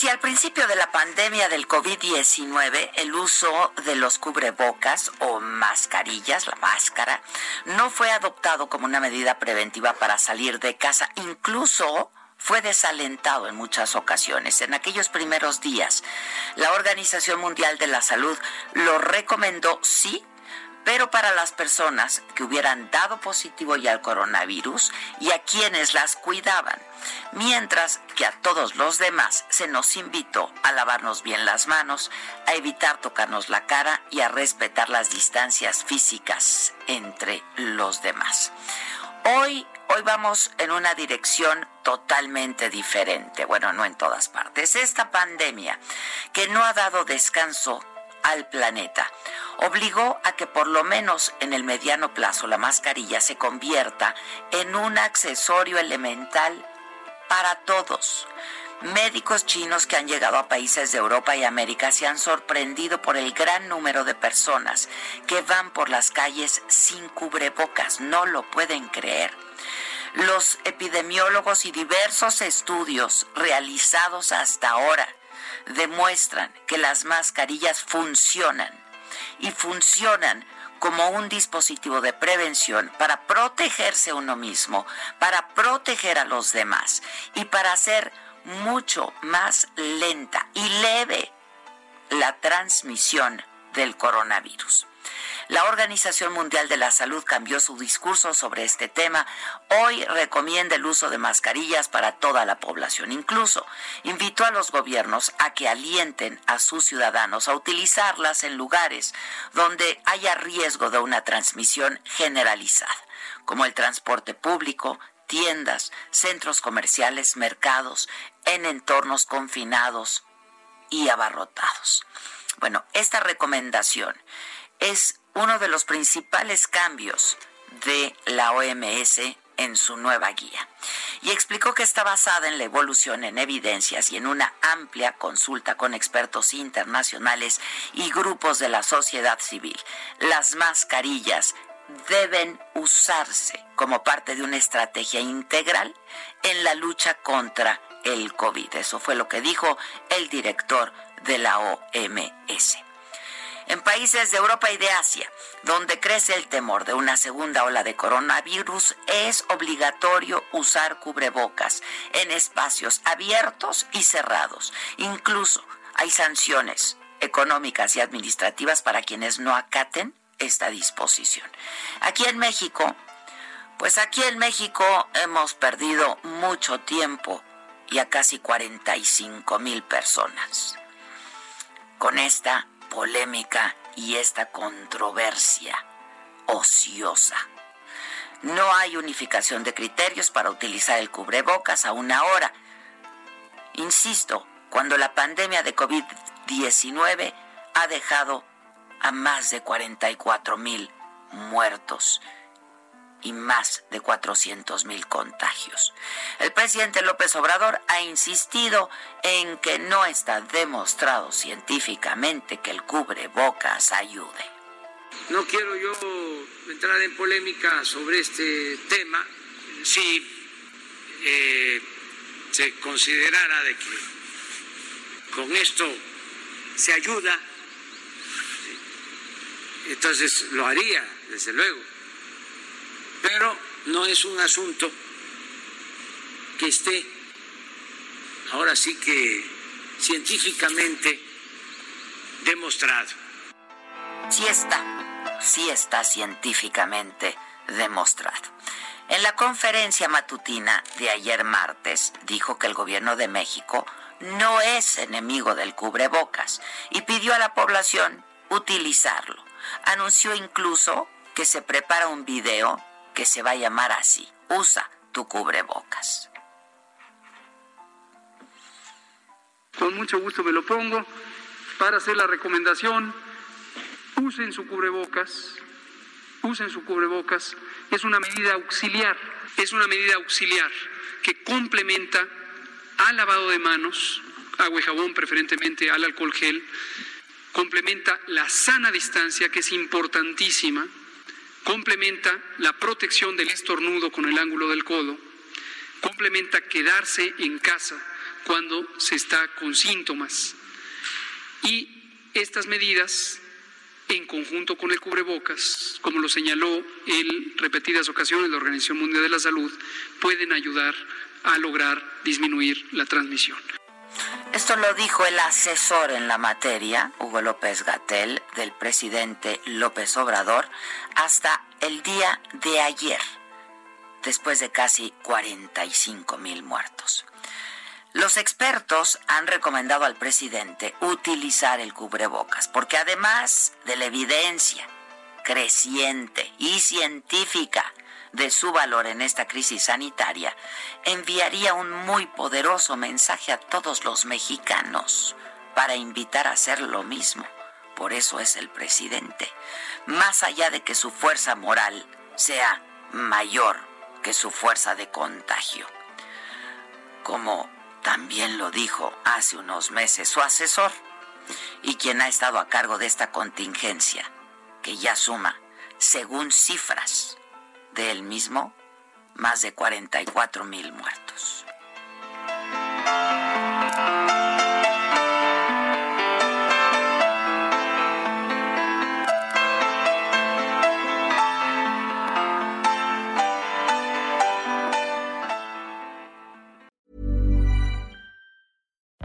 Si al principio de la pandemia del COVID-19 el uso de los cubrebocas o mascarillas, la máscara, no fue adoptado como una medida preventiva para salir de casa, incluso fue desalentado en muchas ocasiones. En aquellos primeros días, la Organización Mundial de la Salud lo recomendó sí pero para las personas que hubieran dado positivo ya al coronavirus y a quienes las cuidaban, mientras que a todos los demás se nos invitó a lavarnos bien las manos, a evitar tocarnos la cara y a respetar las distancias físicas entre los demás. Hoy Hoy vamos en una dirección totalmente diferente, bueno, no en todas partes. Esta pandemia que no ha dado descanso al planeta. Obligó a que por lo menos en el mediano plazo la mascarilla se convierta en un accesorio elemental para todos. Médicos chinos que han llegado a países de Europa y América se han sorprendido por el gran número de personas que van por las calles sin cubrebocas. No lo pueden creer. Los epidemiólogos y diversos estudios realizados hasta ahora demuestran que las mascarillas funcionan y funcionan como un dispositivo de prevención para protegerse uno mismo, para proteger a los demás y para hacer mucho más lenta y leve la transmisión del coronavirus. La Organización Mundial de la Salud cambió su discurso sobre este tema. Hoy recomienda el uso de mascarillas para toda la población. Incluso invitó a los gobiernos a que alienten a sus ciudadanos a utilizarlas en lugares donde haya riesgo de una transmisión generalizada, como el transporte público, tiendas, centros comerciales, mercados, en entornos confinados y abarrotados. Bueno, esta recomendación es uno de los principales cambios de la OMS en su nueva guía y explicó que está basada en la evolución en evidencias y en una amplia consulta con expertos internacionales y grupos de la sociedad civil. Las mascarillas deben usarse como parte de una estrategia integral en la lucha contra el COVID. Eso fue lo que dijo el director de la OMS. En países de Europa y de Asia, donde crece el temor de una segunda ola de coronavirus, es obligatorio usar cubrebocas en espacios abiertos y cerrados. Incluso hay sanciones económicas y administrativas para quienes no acaten esta disposición. Aquí en México, pues aquí en México hemos perdido mucho tiempo y a casi 45 mil personas con esta polémica y esta controversia ociosa. No hay unificación de criterios para utilizar el cubrebocas aún ahora. Insisto, cuando la pandemia de COVID-19 ha dejado a más de 44 mil muertos y más de 400 mil contagios. El presidente López Obrador ha insistido en que no está demostrado científicamente que el cubrebocas ayude. No quiero yo entrar en polémica sobre este tema. Si eh, se considerara de que con esto se ayuda, entonces lo haría, desde luego. Pero no es un asunto que esté ahora sí que científicamente demostrado. Sí está, sí está científicamente demostrado. En la conferencia matutina de ayer martes dijo que el gobierno de México no es enemigo del cubrebocas y pidió a la población utilizarlo. Anunció incluso que se prepara un video que se va a llamar así, usa tu cubrebocas. Con mucho gusto me lo pongo para hacer la recomendación, usen su cubrebocas, usen su cubrebocas, es una medida auxiliar, es una medida auxiliar que complementa al lavado de manos, agua y jabón preferentemente, al alcohol gel, complementa la sana distancia que es importantísima, complementa la protección del estornudo con el ángulo del codo, complementa quedarse en casa cuando se está con síntomas. Y estas medidas en conjunto con el cubrebocas, como lo señaló en repetidas ocasiones la Organización Mundial de la Salud, pueden ayudar a lograr disminuir la transmisión. Esto lo dijo el asesor en la materia, Hugo López Gatel, del presidente López Obrador, hasta el día de ayer, después de casi 45 mil muertos. Los expertos han recomendado al presidente utilizar el cubrebocas, porque además de la evidencia creciente y científica de su valor en esta crisis sanitaria, enviaría un muy poderoso mensaje a todos los mexicanos para invitar a hacer lo mismo. Por eso es el presidente, más allá de que su fuerza moral sea mayor que su fuerza de contagio. Como también lo dijo hace unos meses su asesor y quien ha estado a cargo de esta contingencia, que ya suma, según cifras de él mismo, más de 44 mil muertos.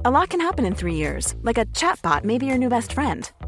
A lot can happen in three years, like a chatbot may be your new best friend.